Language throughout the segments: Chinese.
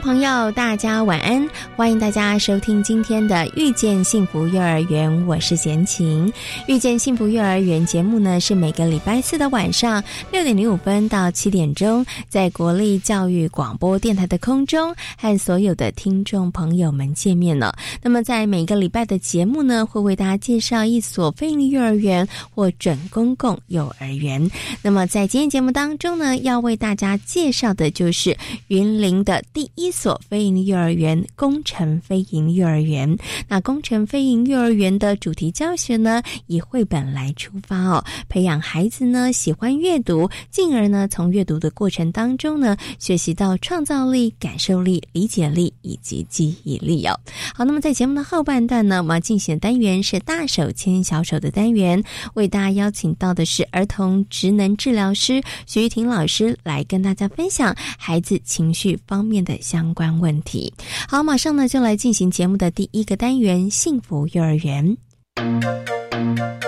朋友，大家晚安！欢迎大家收听今天的《遇见幸福幼儿园》，我是贤琴。《遇见幸福幼儿园》节目呢，是每个礼拜四的晚上六点零五分到七点钟，在国立教育广播电台的空中和所有的听众朋友们见面了。那么，在每个礼拜的节目呢，会为大家介绍一所非营利幼儿园或准公共幼儿园。那么，在今天节目当中呢，要为大家介绍的就是云林的第一。一所飞营幼儿园——工程飞营幼儿园。那工程飞营幼儿园的主题教学呢，以绘本来出发哦，培养孩子呢喜欢阅读，进而呢从阅读的过程当中呢，学习到创造力、感受力、理解力以及记忆力哦。好，那么在节目的后半段呢，我们要进行的单元是大手牵小手的单元，为大家邀请到的是儿童职能治疗师徐玉婷老师来跟大家分享孩子情绪方面的相。关问题，好，马上呢就来进行节目的第一个单元——幸福幼儿园。幸福幼儿园。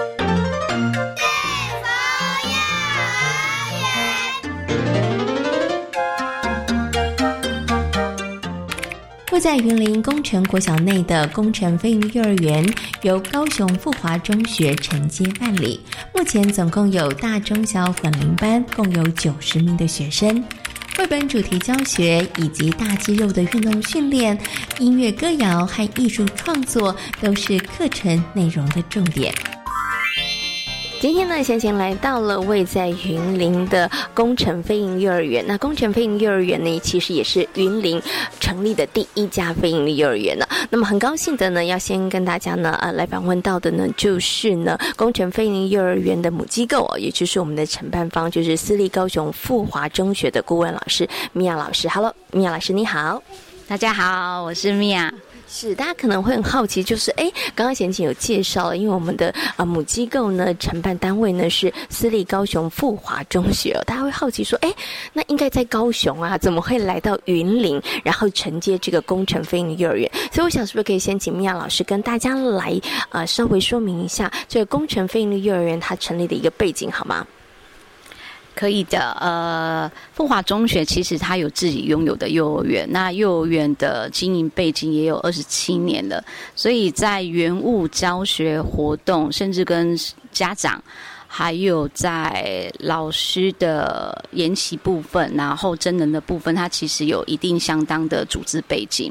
位在云林工程国小内的工程飞鹰幼儿园，由高雄富华中学承接办理。目前总共有大、中、小混龄班，共有九十名的学生。绘本主题教学以及大肌肉的运动训练、音乐歌谣和艺术创作都是课程内容的重点。今天呢，先前来到了位在云林的工程飞鹰幼儿园。那工程飞鹰幼儿园呢，其实也是云林成立的第一家飞鹰幼儿园呢。那么很高兴的呢，要先跟大家呢，呃，来访问到的呢，就是呢，工程飞鹰幼儿园的母机构哦，也就是我们的承办方，就是私立高雄富华中学的顾问老师米娅老师。Hello，米娅老师你好，大家好，我是米娅。是，大家可能会很好奇，就是哎，刚刚贤琴有介绍了，因为我们的啊母机构呢，承办单位呢是私立高雄富华中学，大家会好奇说，哎，那应该在高雄啊，怎么会来到云林，然后承接这个工程飞行幼儿园？所以我想，是不是可以先请米娅老师跟大家来啊稍微说明一下这个工程飞行幼儿园它成立的一个背景，好吗？可以的，呃，富华中学其实它有自己拥有的幼儿园，那幼儿园的经营背景也有二十七年了，所以在园务教学活动，甚至跟家长，还有在老师的研习部分，然后真人的部分，它其实有一定相当的组织背景。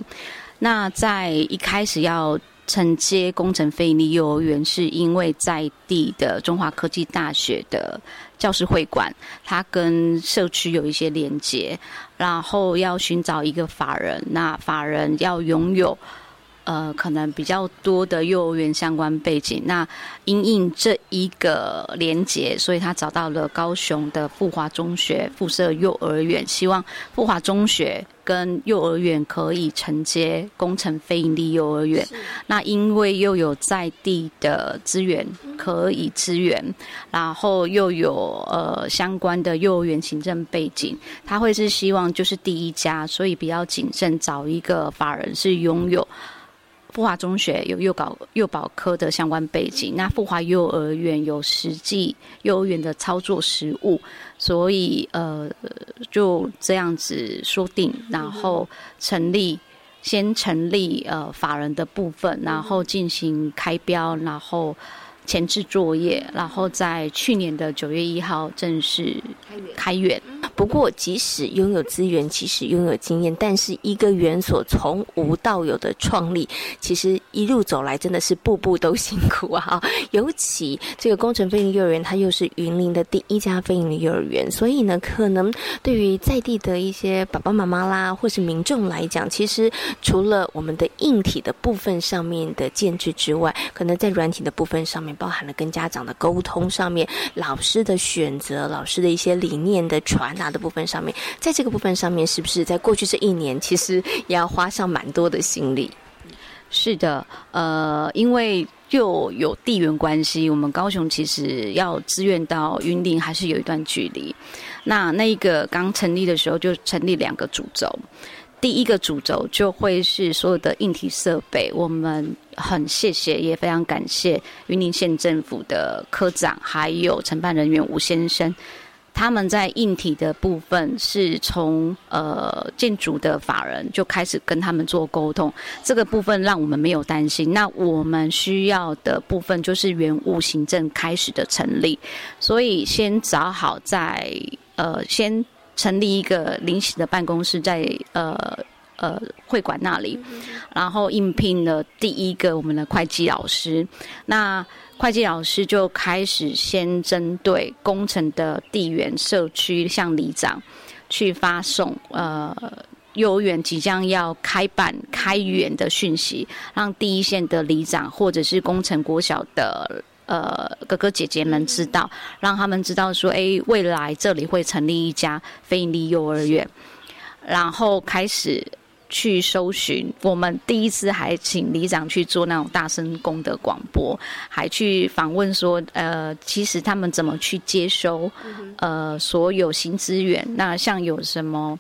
那在一开始要承接工程费力幼儿园，是因为在地的中华科技大学的。教师会馆，它跟社区有一些连接，然后要寻找一个法人，那法人要拥有。呃，可能比较多的幼儿园相关背景，那因应这一个连结，所以他找到了高雄的富华中学附设幼儿园，希望富华中学跟幼儿园可以承接工程非营利幼儿园。那因为又有在地的资源可以支援，然后又有呃相关的幼儿园行政背景，他会是希望就是第一家，所以比较谨慎找一个法人是拥有。富华中学有幼保幼保科的相关背景，那富华幼儿园有实际幼儿园的操作实务，所以呃就这样子说定，然后成立先成立呃法人的部分，然后进行开标，然后前置作业，然后在去年的九月一号正式开园。不过，即使拥有资源，即使拥有经验，但是一个园所从无到有的创立，其实一路走来真的是步步都辛苦啊！尤其这个工程飞行幼儿园，它又是云林的第一家飞行的幼儿园，所以呢，可能对于在地的一些爸爸妈妈啦，或是民众来讲，其实除了我们的硬体的部分上面的建制之外，可能在软体的部分上面，包含了跟家长的沟通上面，老师的选择，老师的一些理念的传达的部分上面，在这个部分上面，是不是在过去这一年，其实也要花上蛮多的心力？是的，呃，因为又有地缘关系，我们高雄其实要支援到云林还是有一段距离。那那一个刚成立的时候，就成立两个主轴。第一个主轴就会是所有的硬体设备，我们很谢谢，也非常感谢云林县政府的科长，还有承办人员吴先生。他们在硬体的部分是从呃建筑的法人就开始跟他们做沟通，这个部分让我们没有担心。那我们需要的部分就是原物行政开始的成立，所以先找好在呃先成立一个临时的办公室在呃呃会馆那里，然后应聘了第一个我们的会计老师，那。会计老师就开始先针对工程的地缘社区向里长去发送呃幼儿园即将要开办开园的讯息，让第一线的里长或者是工程国小的呃哥哥姐姐们知道，让他们知道说，哎，未来这里会成立一家非营利幼儿园，然后开始。去搜寻，我们第一次还请里长去做那种大声公的广播，还去访问说，呃，其实他们怎么去接收，呃，所有新资源。那像有什么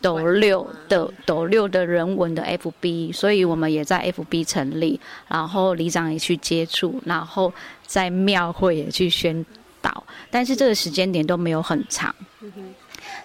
斗六的斗六的人文的 FB，所以我们也在 FB 成立，然后里长也去接触，然后在庙会也去宣导，但是这个时间点都没有很长。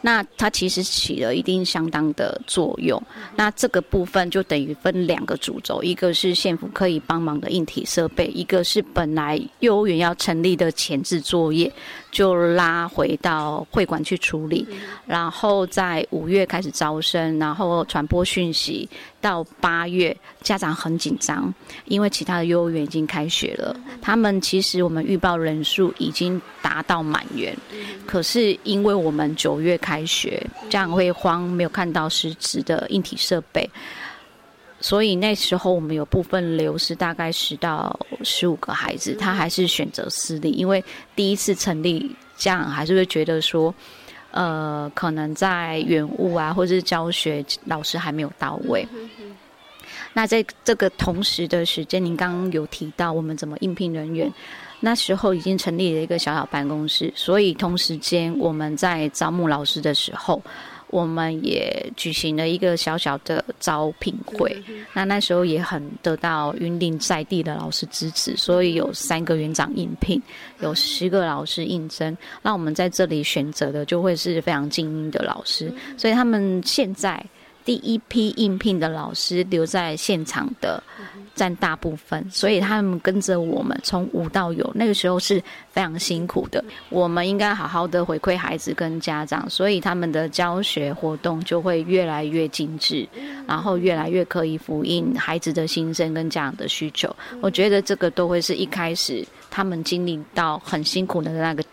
那它其实起了一定相当的作用。那这个部分就等于分两个主轴，一个是县府可以帮忙的硬体设备，一个是本来幼儿园要成立的前置作业。就拉回到会馆去处理，然后在五月开始招生，然后传播讯息。到八月，家长很紧张，因为其他的幼儿园已经开学了。他们其实我们预报人数已经达到满员，可是因为我们九月开学，家长会慌，没有看到实质的硬体设备。所以那时候我们有部分流失，大概十到十五个孩子，他还是选择私立，因为第一次成立，家长还是会觉得说，呃，可能在原物啊，或者是教学老师还没有到位。那在这个同时的时间，您刚刚有提到我们怎么应聘人员，那时候已经成立了一个小小办公室，所以同时间我们在招募老师的时候。我们也举行了一个小小的招聘会，那那时候也很得到云林在地的老师支持，所以有三个园长应聘，有十个老师应征，那我们在这里选择的就会是非常精英的老师，所以他们现在第一批应聘的老师留在现场的。占大部分，所以他们跟着我们从无到有，那个时候是非常辛苦的。我们应该好好的回馈孩子跟家长，所以他们的教学活动就会越来越精致，然后越来越可以呼应孩子的心声跟家长的需求。我觉得这个都会是一开始他们经历到很辛苦的那个。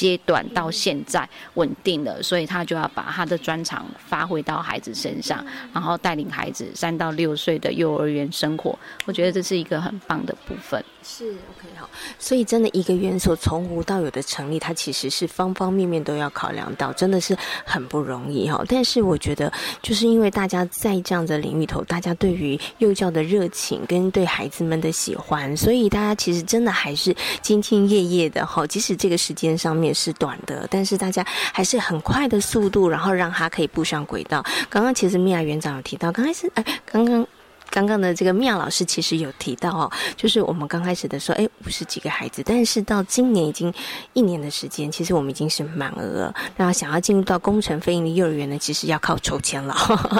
阶段到现在稳定了，所以他就要把他的专长发挥到孩子身上，然后带领孩子三到六岁的幼儿园生活。我觉得这是一个很棒的部分。是 OK 好，所以真的一个园所从无到有的成立，它其实是方方面面都要考量到，真的是很不容易哈。但是我觉得，就是因为大家在这样的领域头，大家对于幼教的热情跟对孩子们的喜欢，所以大家其实真的还是兢兢业业的哈。即使这个时间上面是短的，但是大家还是很快的速度，然后让他可以步上轨道。刚刚其实米娅园长有提到，刚开始哎，刚刚。刚刚的这个妙老师其实有提到哦，就是我们刚开始的时候，哎，五十几个孩子，但是到今年已经一年的时间，其实我们已经是满额了。那想要进入到工程非营利幼儿园呢，其实要靠抽签了。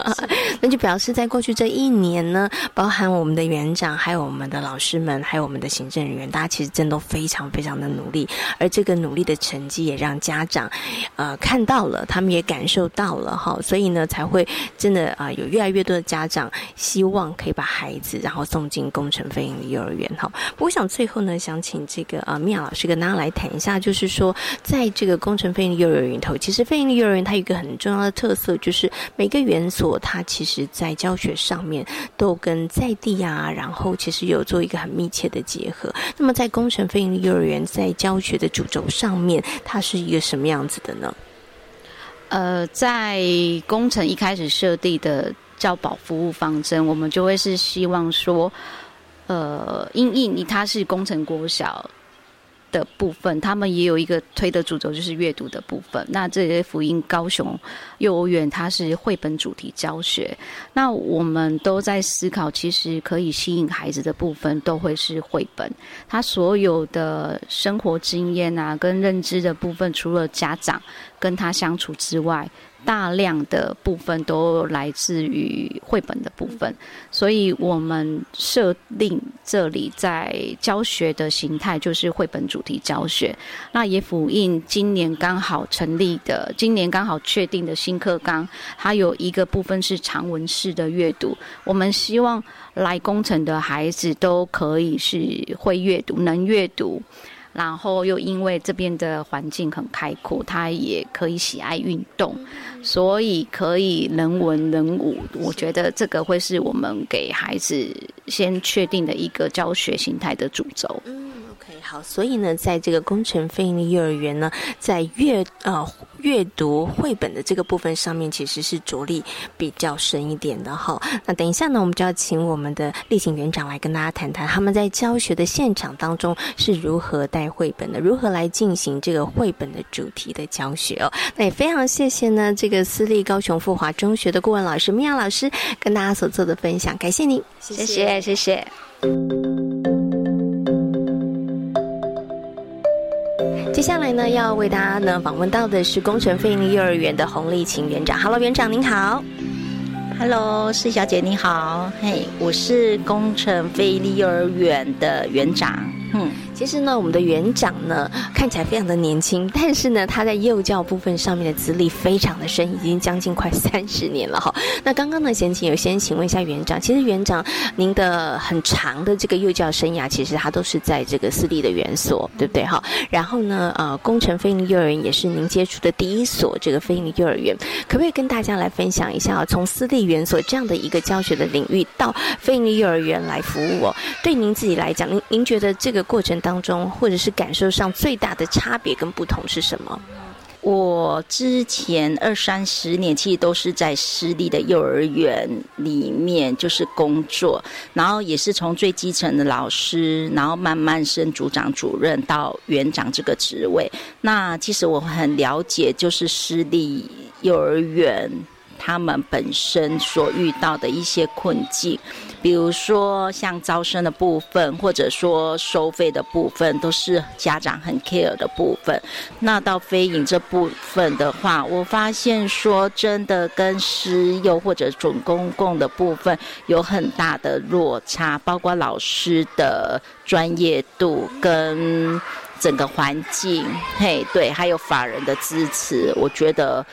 那就表示在过去这一年呢，包含我们的园长，还有我们的老师们，还有我们的行政人员，大家其实真的都非常非常的努力。而这个努力的成绩，也让家长呃看到了，他们也感受到了哈，所以呢，才会真的啊，有越来越多的家长希望。可以把孩子然后送进工程飞营的幼儿园哈。我想最后呢，想请这个啊米娅老师跟大家来谈一下，就是说在这个工程飞营的幼儿园里头，其实飞营的幼儿园它有一个很重要的特色，就是每个园所它其实在教学上面都跟在地啊，然后其实有做一个很密切的结合。那么在工程飞营的幼儿园在教学的主轴上面，它是一个什么样子的呢？呃，在工程一开始设定的。教保服务方针，我们就会是希望说，呃，因应你它是工程国小。的部分，他们也有一个推的主轴，就是阅读的部分。那这些福音高雄幼儿园，它是绘本主题教学。那我们都在思考，其实可以吸引孩子的部分，都会是绘本。他所有的生活经验啊，跟认知的部分，除了家长跟他相处之外，大量的部分都来自于绘本的部分。所以我们设定这里在教学的形态，就是绘本主。题教学，那也符应今年刚好成立的，今年刚好确定的新课纲，它有一个部分是长文式的阅读。我们希望来工程的孩子都可以是会阅读、能阅读。然后又因为这边的环境很开阔，他也可以喜爱运动，所以可以人文人武。我觉得这个会是我们给孩子先确定的一个教学形态的主轴。好。所以呢，在这个工程飞利幼儿园呢，在阅呃阅读绘本的这个部分上面，其实是着力比较深一点的哈。那等一下呢，我们就要请我们的立行园长来跟大家谈谈他们在教学的现场当中是如何带。绘本的如何来进行这个绘本的主题的教学哦？那也非常谢谢呢，这个私立高雄富华中学的顾问老师米娅老师跟大家所做的分享，感谢您，谢谢谢谢。接下来呢，要为大家呢访问到的是工程费力幼儿园的洪丽琴园长。Hello，园长您好。Hello，施小姐你好。嘿，我是工程费力幼儿园的园长。嗯。其实呢，我们的园长呢看起来非常的年轻，但是呢，他在幼教部分上面的资历非常的深，已经将近快 三十年了哈。那刚刚呢，先请有先请问一下园长，其实园长您的很长的这个幼教生涯，其实他都是在这个私立的园所，对不对哈？然后呢，呃，工程飞利幼儿园也是您接触的第一所这个飞利幼儿园，可不可以跟大家来分享一下？从私立园所这样的一个教学的领域到飞利幼儿园来服务哦，对您自己来讲，您您觉得这个过程当当中，或者是感受上最大的差别跟不同是什么？我之前二三十年其实都是在私立的幼儿园里面就是工作，然后也是从最基层的老师，然后慢慢升组长、主任到园长这个职位。那其实我很了解，就是私立幼儿园他们本身所遇到的一些困境。比如说像招生的部分，或者说收费的部分，都是家长很 care 的部分。那到飞影这部分的话，我发现说真的跟私幼或者准公共的部分有很大的落差，包括老师的专业度跟整个环境，嘿，对，还有法人的支持，我觉得。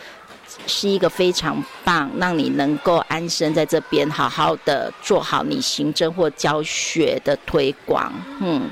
是一个非常棒，让你能够安身在这边，好好的做好你行政或教学的推广，嗯。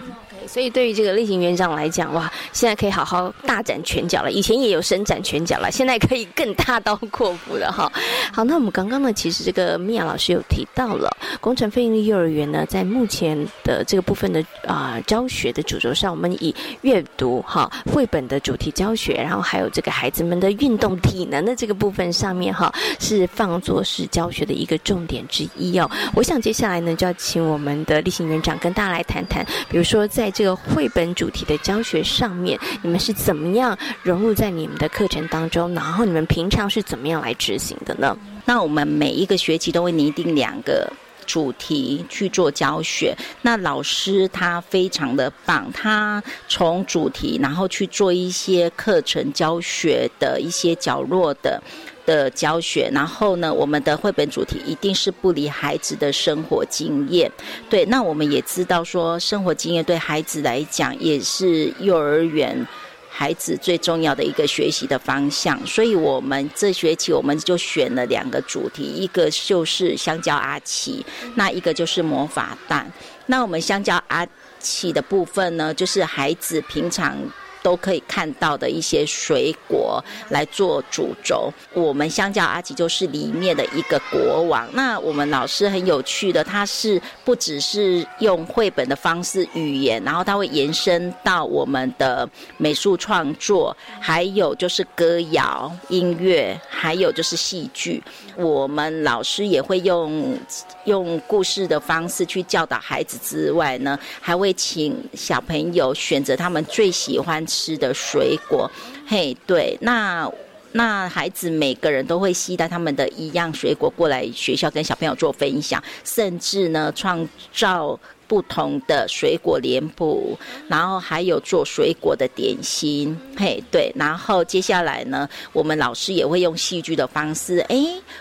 所以，对于这个例行园长来讲，哇，现在可以好好大展拳脚了。以前也有伸展拳脚了，现在可以更大刀阔斧了哈。好，那我们刚刚呢，其实这个米娅老师有提到了工程费力幼儿园呢，在目前的这个部分的啊教学的主轴上，我们以阅读哈绘本的主题教学，然后还有这个孩子们的运动体能的这个部分上面哈，是放作是教学的一个重点之一哦。我想接下来呢，就要请我们的例行园长跟大家来谈谈，比如说在这个绘本主题的教学上面，你们是怎么样融入在你们的课程当中？然后你们平常是怎么样来执行的呢？那我们每一个学期都会拟定两个主题去做教学。那老师他非常的棒，他从主题然后去做一些课程教学的一些角落的。的教学，然后呢，我们的绘本主题一定是不离孩子的生活经验。对，那我们也知道说，生活经验对孩子来讲也是幼儿园孩子最重要的一个学习的方向。所以，我们这学期我们就选了两个主题，一个就是香蕉阿奇，那一个就是魔法蛋。那我们香蕉阿奇的部分呢，就是孩子平常。都可以看到的一些水果来做主轴。我们香蕉阿吉就是里面的一个国王。那我们老师很有趣的，他是不只是用绘本的方式语言，然后他会延伸到我们的美术创作，还有就是歌谣、音乐，还有就是戏剧。我们老师也会用用故事的方式去教导孩子之外呢，还会请小朋友选择他们最喜欢。吃的水果，嘿，对，那那孩子每个人都会携带他们的一样水果过来学校跟小朋友做分享，甚至呢创造。不同的水果脸谱，然后还有做水果的点心，嘿，对，然后接下来呢，我们老师也会用戏剧的方式，哎，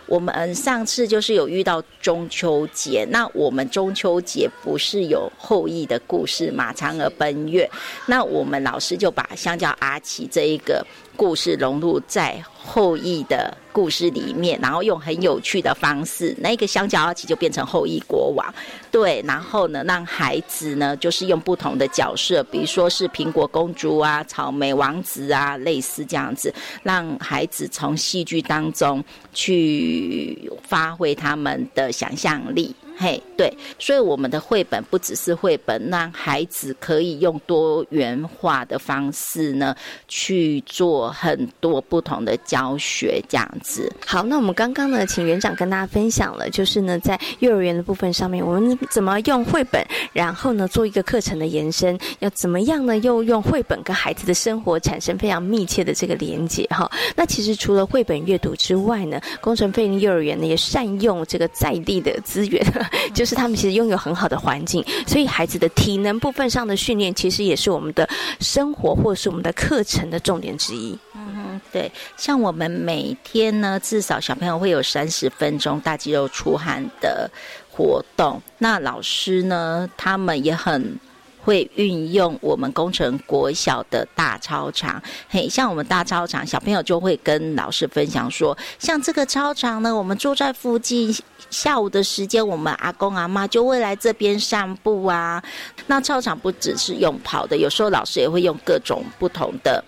我们上次就是有遇到中秋节，那我们中秋节不是有后羿的故事嘛，嫦娥奔月，那我们老师就把香蕉阿奇这一个。故事融入在后羿的故事里面，然后用很有趣的方式，那个香蕉阿奇就变成后羿国王，对，然后呢，让孩子呢就是用不同的角色，比如说是苹果公主啊、草莓王子啊，类似这样子，让孩子从戏剧当中去发挥他们的想象力。嘿，对，所以我们的绘本不只是绘本，让孩子可以用多元化的方式呢去做很多不同的教学，这样子。好，那我们刚刚呢，请园长跟大家分享了，就是呢，在幼儿园的部分上面，我们怎么用绘本，然后呢做一个课程的延伸，要怎么样呢？又用绘本跟孩子的生活产生非常密切的这个连接哈。那其实除了绘本阅读之外呢，工程费林幼儿园呢也善用这个在地的资源。就是他们其实拥有很好的环境，所以孩子的体能部分上的训练，其实也是我们的生活或是我们的课程的重点之一。嗯，对，像我们每天呢，至少小朋友会有三十分钟大肌肉出汗的活动，那老师呢，他们也很。会运用我们工程国小的大操场，嘿，像我们大操场，小朋友就会跟老师分享说，像这个操场呢，我们住在附近，下午的时间，我们阿公阿妈就会来这边散步啊。那操场不只是用跑的，有时候老师也会用各种不同的。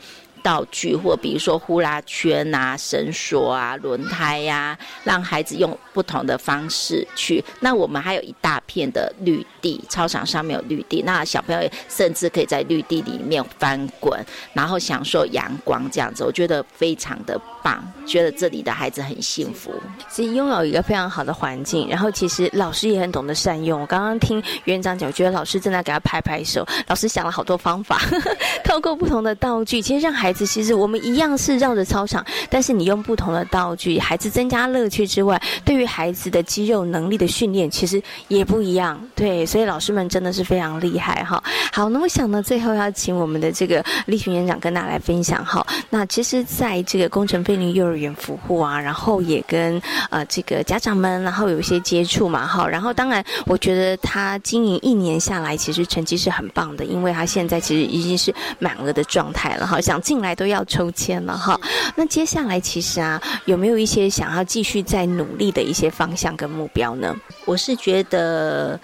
道具或比如说呼啦圈啊、绳索啊、轮胎呀，让孩子用不同的方式去。那我们还有一大片的绿地，操场上面有绿地，那小朋友甚至可以在绿地里面翻滚，然后享受阳光这样子，我觉得非常的棒，觉得这里的孩子很幸福。其实拥有一个非常好的环境，然后其实老师也很懂得善用。我刚刚听园长讲，我觉得老师正在给他拍拍手。老师想了好多方法，透过不同的道具，其实让孩子。其实我们一样是绕着操场，但是你用不同的道具，孩子增加乐趣之外，对于孩子的肌肉能力的训练其实也不一样。对，所以老师们真的是非常厉害哈。好，那我想呢，最后要请我们的这个立群园长跟大家来分享哈。那其实在这个工程菲林幼儿园服务啊，然后也跟呃这个家长们，然后有一些接触嘛哈。然后当然，我觉得他经营一年下来，其实成绩是很棒的，因为他现在其实已经是满额的状态了哈。想进来。来都要抽签了哈，那接下来其实啊，有没有一些想要继续再努力的一些方向跟目标呢？我是觉得。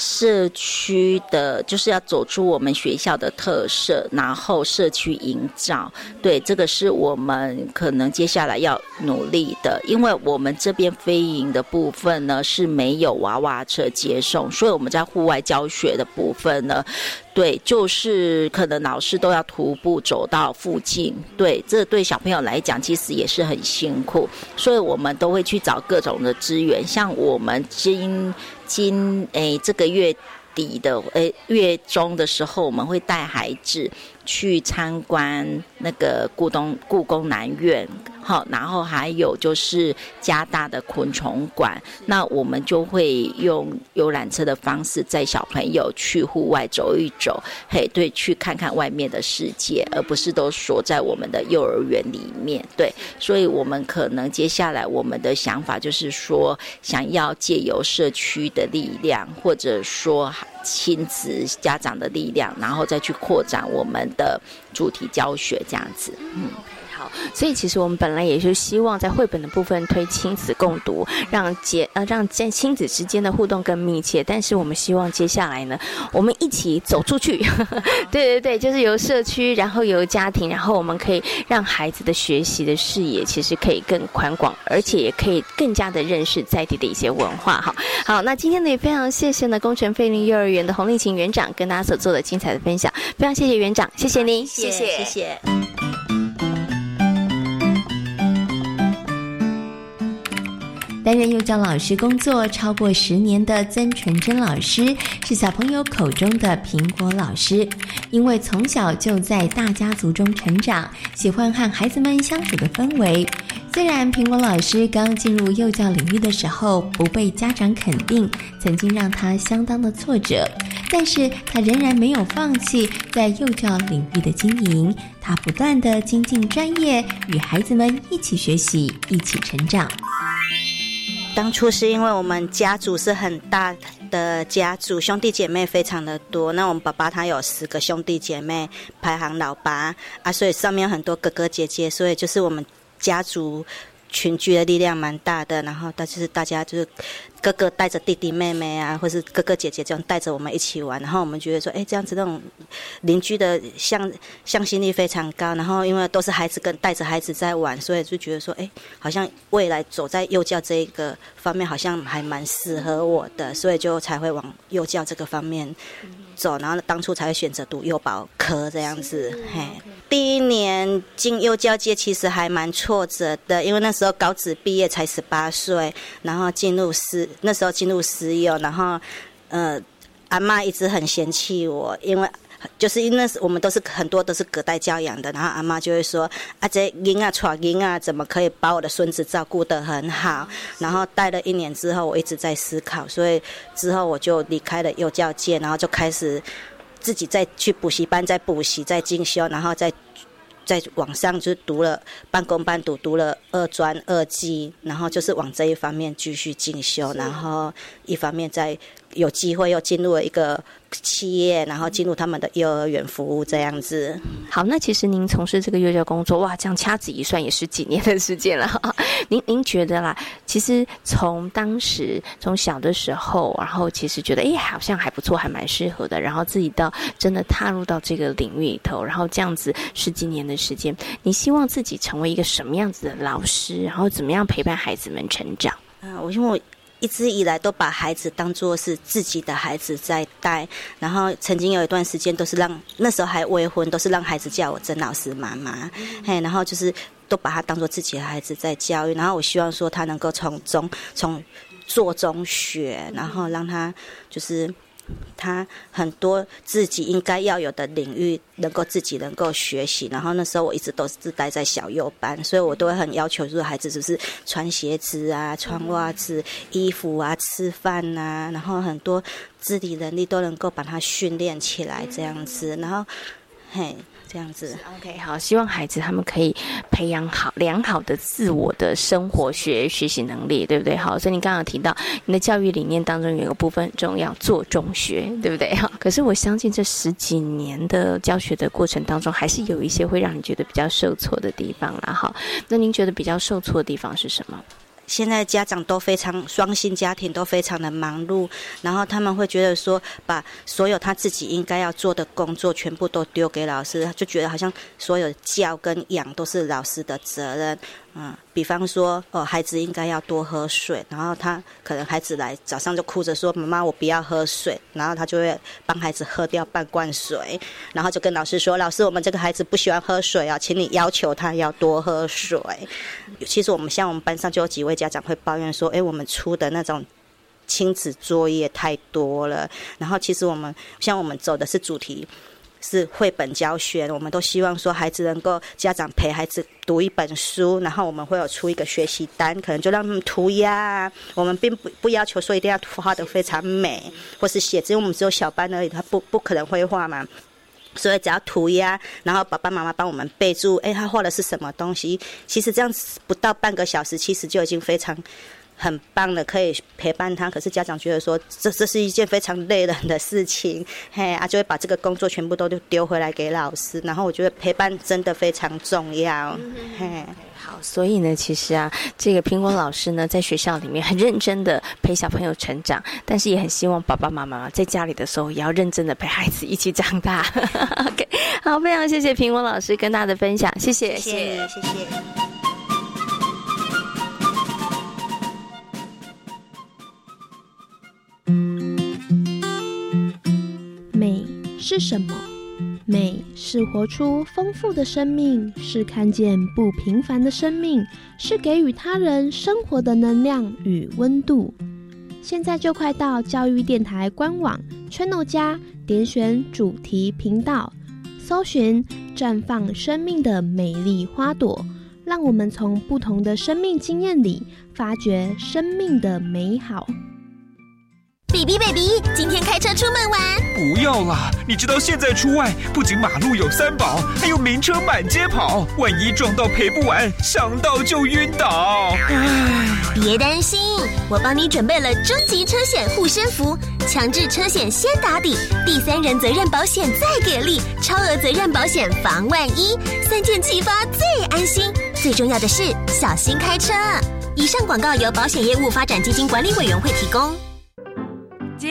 社区的，就是要走出我们学校的特色，然后社区营造，对，这个是我们可能接下来要努力的。因为我们这边飞营的部分呢是没有娃娃车接送，所以我们在户外教学的部分呢，对，就是可能老师都要徒步走到附近，对，这对小朋友来讲其实也是很辛苦，所以我们都会去找各种的资源，像我们今。今诶，这个月底的诶月中的时候，我们会带孩子去参观那个故宫故宫南苑。好，然后还有就是加大的昆虫馆，那我们就会用游览车的方式载小朋友去户外走一走，嘿，对，去看看外面的世界，而不是都锁在我们的幼儿园里面。对，所以我们可能接下来我们的想法就是说，想要借由社区的力量，或者说亲子家长的力量，然后再去扩展我们的主题教学，这样子，嗯。所以其实我们本来也是希望在绘本的部分推亲子共读，让结呃让在亲子之间的互动更密切。但是我们希望接下来呢，我们一起走出去，对对对，就是由社区，然后由家庭，然后我们可以让孩子的学习的视野其实可以更宽广，而且也可以更加的认识在地的一些文化。哈，好，那今天呢也非常谢谢呢工程费林幼儿园的洪丽琴园长跟大家所做的精彩的分享，非常谢谢园长，谢谢您，谢谢谢谢。担任幼教老师工作超过十年的曾纯珍老师，是小朋友口中的苹果老师。因为从小就在大家族中成长，喜欢和孩子们相处的氛围。虽然苹果老师刚进入幼教领域的时候不被家长肯定，曾经让他相当的挫折，但是他仍然没有放弃在幼教领域的经营。他不断的精进专业，与孩子们一起学习，一起成长。当初是因为我们家族是很大的家族，兄弟姐妹非常的多。那我们爸爸他有十个兄弟姐妹，排行老八啊，所以上面有很多哥哥姐姐，所以就是我们家族群居的力量蛮大的。然后，但是大家就是。哥哥带着弟弟妹妹啊，或是哥哥姐姐这样带着我们一起玩，然后我们觉得说，哎，这样子那种邻居的向向心力非常高。然后因为都是孩子跟带着孩子在玩，所以就觉得说，哎，好像未来走在幼教这一个方面，好像还蛮适合我的，所以就才会往幼教这个方面走。然后当初才会选择读幼保科这样子。嘿，第一年进幼教界其实还蛮挫折的，因为那时候高职毕业才十八岁，然后进入师。那时候进入私幼，然后，呃，阿妈一直很嫌弃我，因为就是因为我们都是很多都是隔代教养的，然后阿妈就会说：“啊，这婴啊，闯婴啊，怎么可以把我的孙子照顾得很好？”然后带了一年之后，我一直在思考，所以之后我就离开了幼教界，然后就开始自己再去补习班，再补习，再进修，然后再。在网上就读了半工半读，读了二专二技，然后就是往这一方面继续进修，然后一方面在有机会又进入了一个。企业，然后进入他们的幼儿园服务这样子。好，那其实您从事这个幼教工作，哇，这样掐指一算也是几年的时间了。您您觉得啦？其实从当时从小的时候，然后其实觉得哎，好像还不错，还蛮适合的。然后自己到真的踏入到这个领域里头，然后这样子十几年的时间，你希望自己成为一个什么样子的老师？然后怎么样陪伴孩子们成长？啊，我因为我。一直以来都把孩子当作是自己的孩子在带，然后曾经有一段时间都是让那时候还未婚，都是让孩子叫我曾老师妈妈，嘿，然后就是都把他当做自己的孩子在教育，然后我希望说他能够从中从做中学，然后让他就是。他很多自己应该要有的领域，能够自己能够学习。然后那时候我一直都是待在小幼班，所以我都会很要求，就是孩子就是穿鞋子啊、穿袜子、衣服啊、吃饭啊，然后很多肢体能力都能够把他训练起来这样子。然后，嘿。这样子，OK，好，希望孩子他们可以培养好良好的自我的生活学学习能力，对不对？好，所以你刚刚提到你的教育理念当中有一个部分很重要，做中学，对不对？哈，可是我相信这十几年的教学的过程当中，还是有一些会让你觉得比较受挫的地方啦。哈，那您觉得比较受挫的地方是什么？现在家长都非常双薪家庭，都非常的忙碌，然后他们会觉得说，把所有他自己应该要做的工作全部都丢给老师，就觉得好像所有教跟养都是老师的责任。嗯，比方说，哦，孩子应该要多喝水，然后他可能孩子来早上就哭着说：“妈妈，我不要喝水。”然后他就会帮孩子喝掉半罐水，然后就跟老师说：“老师，我们这个孩子不喜欢喝水啊，请你要求他要多喝水。”其实我们像我们班上就有几位家长会抱怨说：“哎，我们出的那种亲子作业太多了。”然后其实我们像我们走的是主题。是绘本教学，我们都希望说孩子能够家长陪孩子读一本书，然后我们会有出一个学习单，可能就让他们涂鸦。我们并不不要求说一定要画的非常美，或是写字，因为我们只有小班而已，他不不可能绘画嘛。所以只要涂鸦，然后爸爸妈妈帮我们备注，哎，他画的是什么东西？其实这样子不到半个小时，其实就已经非常。很棒的，可以陪伴他。可是家长觉得说，这这是一件非常累人的事情，嘿啊，就会把这个工作全部都丢回来给老师。然后我觉得陪伴真的非常重要，嘿。好，所以呢，其实啊，这个苹果老师呢，在学校里面很认真的陪小朋友成长，但是也很希望爸爸妈妈在家里的时候也要认真的陪孩子一起长大。OK，好，非常谢谢苹果老师跟大家的分享，谢谢，谢谢，谢谢。是什么？美是活出丰富的生命，是看见不平凡的生命，是给予他人生活的能量与温度。现在就快到教育电台官网 Channel 加点选主题频道，搜寻“绽放生命的美丽花朵”，让我们从不同的生命经验里发掘生命的美好。Baby baby，今天开车出门玩？不要啦！你知道现在出外，不仅马路有三宝，还有名车满街跑，万一撞到赔不完，想到就晕倒。唉，别担心，我帮你准备了终极车险护身符，强制车险先打底，第三人责任保险再给力，超额责任保险防万一，三件齐发最安心。最重要的是小心开车。以上广告由保险业务发展基金管理委员会提供。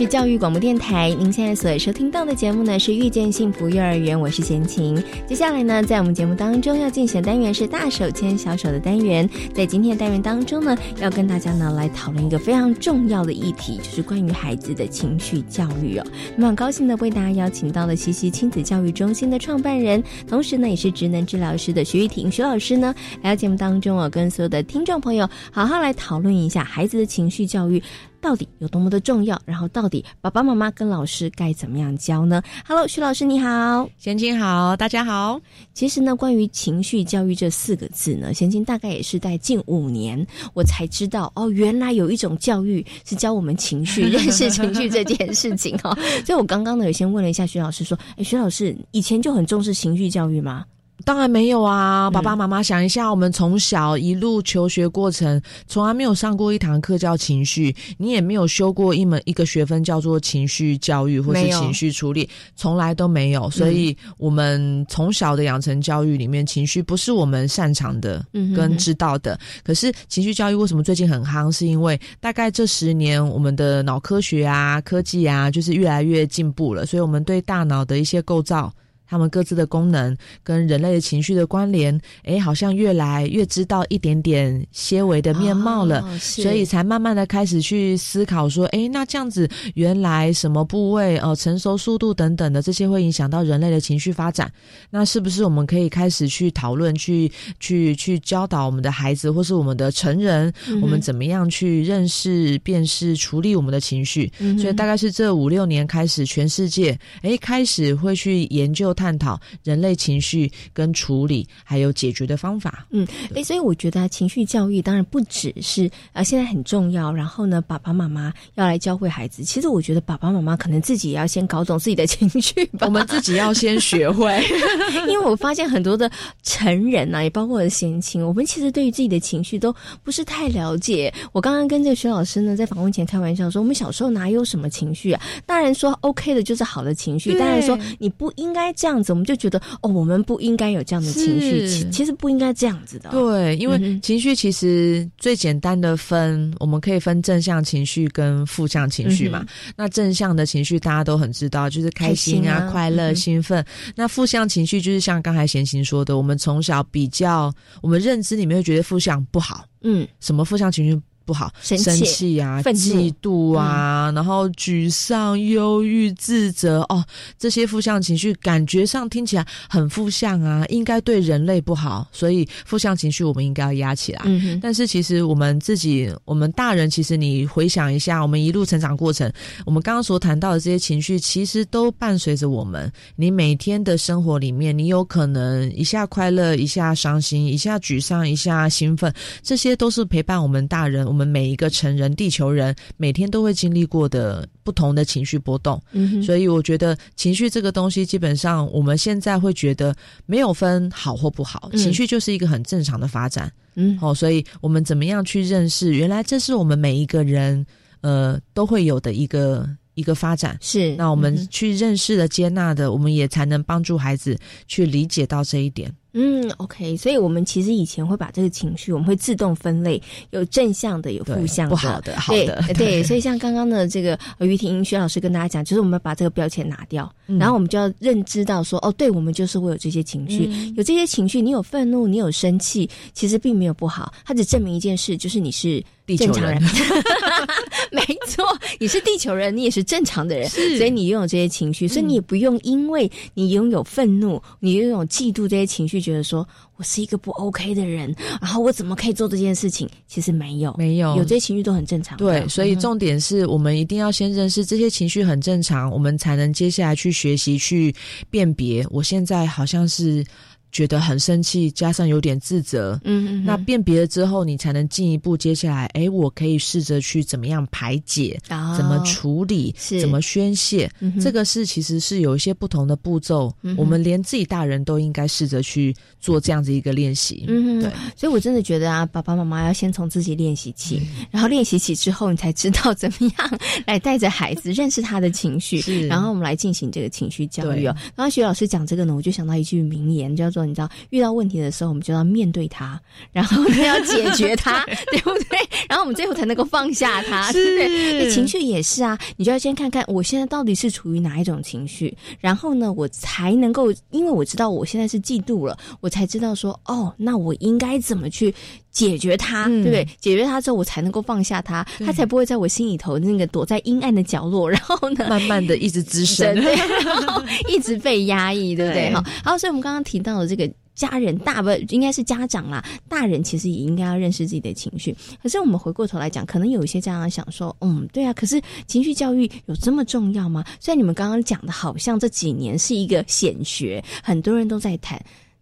是教育广播电台，您现在所收听到的节目呢是遇见幸福幼儿园，我是贤琴。接下来呢，在我们节目当中要进行的单元是大手牵小手的单元。在今天的单元当中呢，要跟大家呢来讨论一个非常重要的议题，就是关于孩子的情绪教育哦。那么很高兴的为大家邀请到了西西亲子教育中心的创办人，同时呢也是职能治疗师的徐玉婷徐老师呢，来到节目当中哦，跟所有的听众朋友好好来讨论一下孩子的情绪教育。到底有多么的重要？然后到底爸爸妈妈跟老师该怎么样教呢？Hello，徐老师你好，贤青好，大家好。其实呢，关于情绪教育这四个字呢，贤青大概也是在近五年我才知道哦，原来有一种教育是教我们情绪、认识情绪这件事情哦。所以我刚刚呢，有先问了一下徐老师说：“哎，徐老师以前就很重视情绪教育吗？”当然没有啊！爸爸妈妈想一下，我们从小一路求学过程，从来没有上过一堂课叫情绪，你也没有修过一门一个学分叫做情绪教育或是情绪处理，从来都没有。所以，我们从小的养成教育里面，情绪不是我们擅长的跟知道的。可是，情绪教育为什么最近很夯？是因为大概这十年，我们的脑科学啊、科技啊，就是越来越进步了，所以我们对大脑的一些构造。他们各自的功能跟人类的情绪的关联，哎，好像越来越知道一点点些微的面貌了，所以才慢慢的开始去思考说，哎，那这样子原来什么部位呃，成熟速度等等的这些会影响到人类的情绪发展，那是不是我们可以开始去讨论，去去去教导我们的孩子或是我们的成人，我们怎么样去认识、辨识、处理我们的情绪？所以大概是这五六年开始，全世界哎开始会去研究。探讨人类情绪跟处理还有解决的方法。嗯，哎，所以我觉得情绪教育当然不只是呃现在很重要，然后呢，爸爸妈妈要来教会孩子。其实我觉得爸爸妈妈可能自己也要先搞懂自己的情绪吧，我们自己要先学会。因为我发现很多的成人啊，也包括我的贤亲，我们其实对于自己的情绪都不是太了解。我刚刚跟这个徐老师呢在访问前开玩笑说，我们小时候哪有什么情绪啊？大人说 OK 的就是好的情绪，大人说你不应该这样子，我们就觉得哦，我们不应该有这样的情绪，其其实不应该这样子的。对，因为情绪其实最简单的分，我们可以分正向情绪跟负向情绪嘛。那正向的情绪大家都很知道，就是开心啊、快乐、兴奋。那负向情绪就是像刚才贤行说的，我们从小比较，我们认知里面会觉得负向不好。嗯，什么负向情绪？不好，生气啊，嫉妒啊，然后沮丧、忧郁、自责哦，这些负向情绪感觉上听起来很负向啊，应该对人类不好，所以负向情绪我们应该要压起来。嗯但是其实我们自己，我们大人，其实你回想一下，我们一路成长过程，我们刚刚所谈到的这些情绪，其实都伴随着我们。你每天的生活里面，你有可能一下快乐，一下伤心，一下沮丧，一下兴奋，这些都是陪伴我们大人。我们每一个成人、地球人每天都会经历过的不同的情绪波动，嗯，所以我觉得情绪这个东西，基本上我们现在会觉得没有分好或不好，情绪就是一个很正常的发展，嗯，哦，所以我们怎么样去认识，原来这是我们每一个人呃都会有的一个一个发展，是。那我们去认识的、接纳的，我们也才能帮助孩子去理解到这一点。嗯，OK，所以我们其实以前会把这个情绪，我们会自动分类，有正向的，有负向的，不好的，好的，对。所以像刚刚的这个于婷薛老师跟大家讲，就是我们把这个标签拿掉，然后我们就要认知到说，哦，对我们就是会有这些情绪，有这些情绪，你有愤怒，你有生气，其实并没有不好，它只证明一件事，就是你是正常人。没错，你是地球人，你也是正常的人，所以你拥有这些情绪，所以你也不用因为你拥有愤怒，你拥有嫉妒这些情绪，觉得说我是一个不 OK 的人，然后我怎么可以做这件事情？其实没有，没有，有这些情绪都很正常。对，所以重点是我们一定要先认识这些情绪很正常，我们才能接下来去学习去辨别。我现在好像是。觉得很生气，加上有点自责，嗯嗯，那辨别了之后，你才能进一步接下来，哎，我可以试着去怎么样排解，怎么处理，怎么宣泄，这个是其实是有一些不同的步骤，我们连自己大人都应该试着去做这样子一个练习，嗯，对，所以我真的觉得啊，爸爸妈妈要先从自己练习起，然后练习起之后，你才知道怎么样来带着孩子 认识他的情绪，然后我们来进行这个情绪教育哦。刚刚徐老师讲这个呢，我就想到一句名言，叫做。你知道，遇到问题的时候，我们就要面对它，然后要解决它，对不对？然后我们最后才能够放下它，对不对？那情绪也是啊，你就要先看看我现在到底是处于哪一种情绪，然后呢，我才能够，因为我知道我现在是嫉妒了，我才知道说，哦，那我应该怎么去解决它，对不对？解决它之后，我才能够放下它，它才不会在我心里头那个躲在阴暗的角落，然后呢，慢慢的一直滋生，然后 一直被压抑，对不对？好，好，所以我们刚刚提到的这个家人，大不应该是家长啦，大人其实也应该要认识自己的情绪。可是我们回过头来讲，可能有一些家长想说，嗯，对啊，可是情绪教育有这么重要吗？虽然你们刚刚讲的好像这几年是一个显学，很多人都在谈。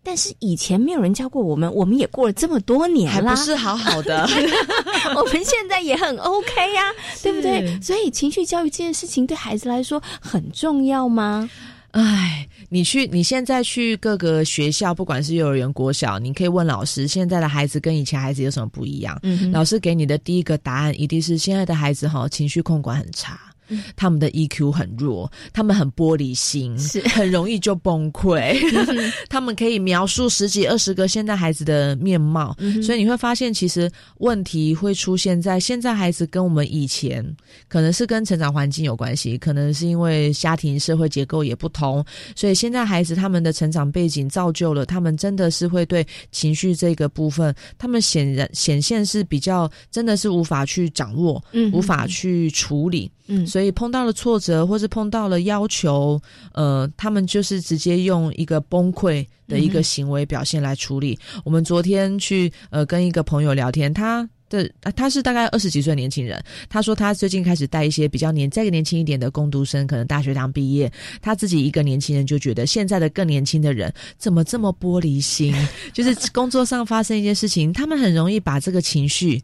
但是以前没有人教过我们，我们也过了这么多年了，还不是好好的。我们现在也很 OK 呀，对不对？所以情绪教育这件事情对孩子来说很重要吗？哎，你去，你现在去各个学校，不管是幼儿园、国小，你可以问老师，现在的孩子跟以前孩子有什么不一样？嗯，老师给你的第一个答案一定是现在的孩子哈，情绪控管很差。他们的 EQ 很弱，他们很玻璃心，是很容易就崩溃。他们可以描述十几二十个现在孩子的面貌，所以你会发现，其实问题会出现在现在孩子跟我们以前，可能是跟成长环境有关系，可能是因为家庭社会结构也不同，所以现在孩子他们的成长背景造就了他们真的是会对情绪这个部分，他们显然显现是比较真的是无法去掌握，嗯，无法去处理，嗯。所以碰到了挫折，或是碰到了要求，呃，他们就是直接用一个崩溃的一个行为表现来处理。我们昨天去呃跟一个朋友聊天，他的他是大概二十几岁的年轻人。他说他最近开始带一些比较年再年轻一点的工读生，可能大学刚毕业。他自己一个年轻人就觉得现在的更年轻的人怎么这么玻璃心？就是工作上发生一件事情，他们很容易把这个情绪。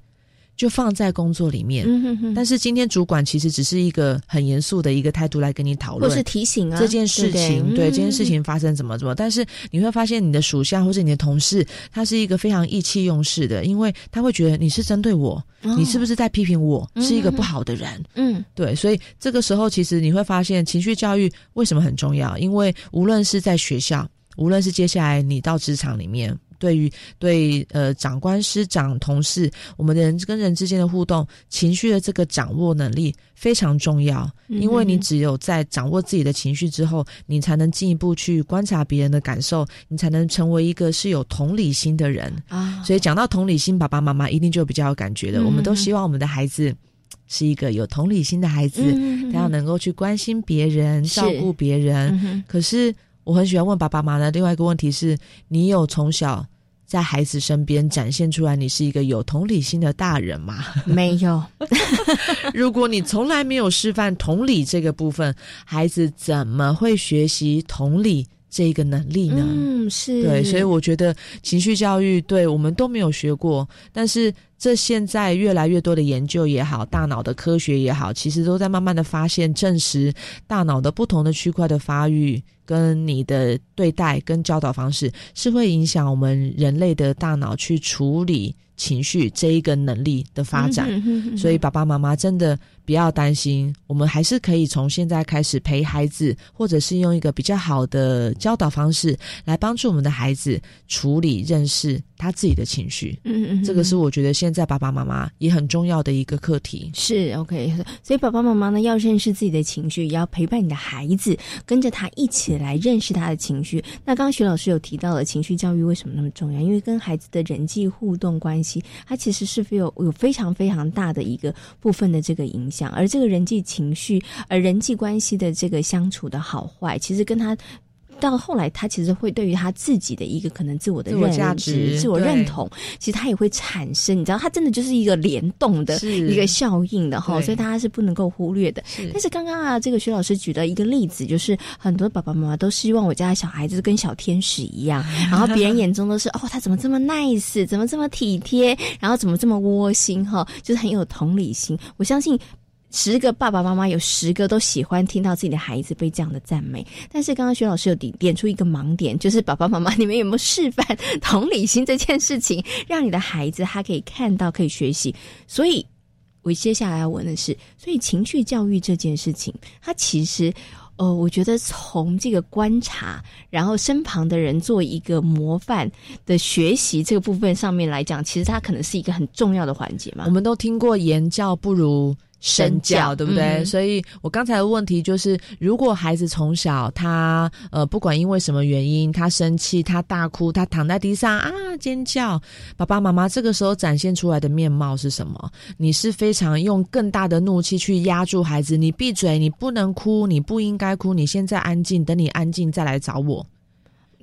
就放在工作里面，但是今天主管其实只是一个很严肃的一个态度来跟你讨论，或是提醒啊这件事情，对这件事情发生怎么怎么。但是你会发现你的属下或者你的同事，他是一个非常意气用事的，因为他会觉得你是针对我，你是不是在批评我是一个不好的人？嗯，对，所以这个时候其实你会发现情绪教育为什么很重要？因为无论是在学校，无论是接下来你到职场里面。对于对呃长官师长同事，我们的人跟人之间的互动，情绪的这个掌握能力非常重要。因为你只有在掌握自己的情绪之后，你才能进一步去观察别人的感受，你才能成为一个是有同理心的人啊。所以讲到同理心，爸爸妈妈一定就比较有感觉的。我们都希望我们的孩子是一个有同理心的孩子，他要能够去关心别人、照顾别人。可是我很喜欢问爸爸妈妈的另外一个问题是：你有从小？在孩子身边展现出来，你是一个有同理心的大人吗？没有。如果你从来没有示范同理这个部分，孩子怎么会学习同理这个能力呢？嗯，是对，所以我觉得情绪教育对我们都没有学过，但是这现在越来越多的研究也好，大脑的科学也好，其实都在慢慢的发现证实大脑的不同的区块的发育。跟你的对待跟教导方式是会影响我们人类的大脑去处理情绪这一个能力的发展，所以爸爸妈妈真的不要担心，我们还是可以从现在开始陪孩子，或者是用一个比较好的教导方式来帮助我们的孩子处理认识他自己的情绪。嗯嗯，这个是我觉得现在爸爸妈妈也很重要的一个课题。是 OK，所以爸爸妈妈呢要认识自己的情绪，也要陪伴你的孩子，跟着他一起。来认识他的情绪。那刚刚徐老师有提到了情绪教育为什么那么重要？因为跟孩子的人际互动关系，它其实是有有非常非常大的一个部分的这个影响。而这个人际情绪，而人际关系的这个相处的好坏，其实跟他。到后来，他其实会对于他自己的一个可能自我的认知、自我认同，其实他也会产生。你知道，他真的就是一个联动的一个效应的哈，所以大家是不能够忽略的。但是刚刚啊，这个徐老师举的一个例子，就是很多爸爸妈妈都希望我家的小孩子跟小天使一样，然后别人眼中都是哦，他怎么这么 nice，怎么这么体贴，然后怎么这么窝心哈，就是很有同理心。我相信。十个爸爸妈妈有十个都喜欢听到自己的孩子被这样的赞美，但是刚刚薛老师有点点出一个盲点，就是爸爸妈妈 你们有没有示范同理心这件事情，让你的孩子他可以看到可以学习？所以我接下来要问的是，所以情绪教育这件事情，它其实呃，我觉得从这个观察，然后身旁的人做一个模范的学习这个部分上面来讲，其实它可能是一个很重要的环节嘛。我们都听过言教不如。身教对不对？所以我刚才的问题就是，如果孩子从小他呃不管因为什么原因，他生气，他大哭，他躺在地上啊尖叫，爸爸妈妈这个时候展现出来的面貌是什么？你是非常用更大的怒气去压住孩子，你闭嘴，你不能哭，你不应该哭，你现在安静，等你安静再来找我。